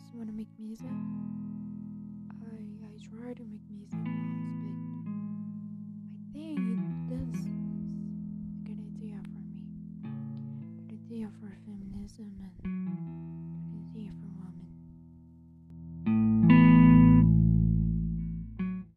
just want to make music. I I try to make music once, but I think this is a good idea for me. Good idea for feminism and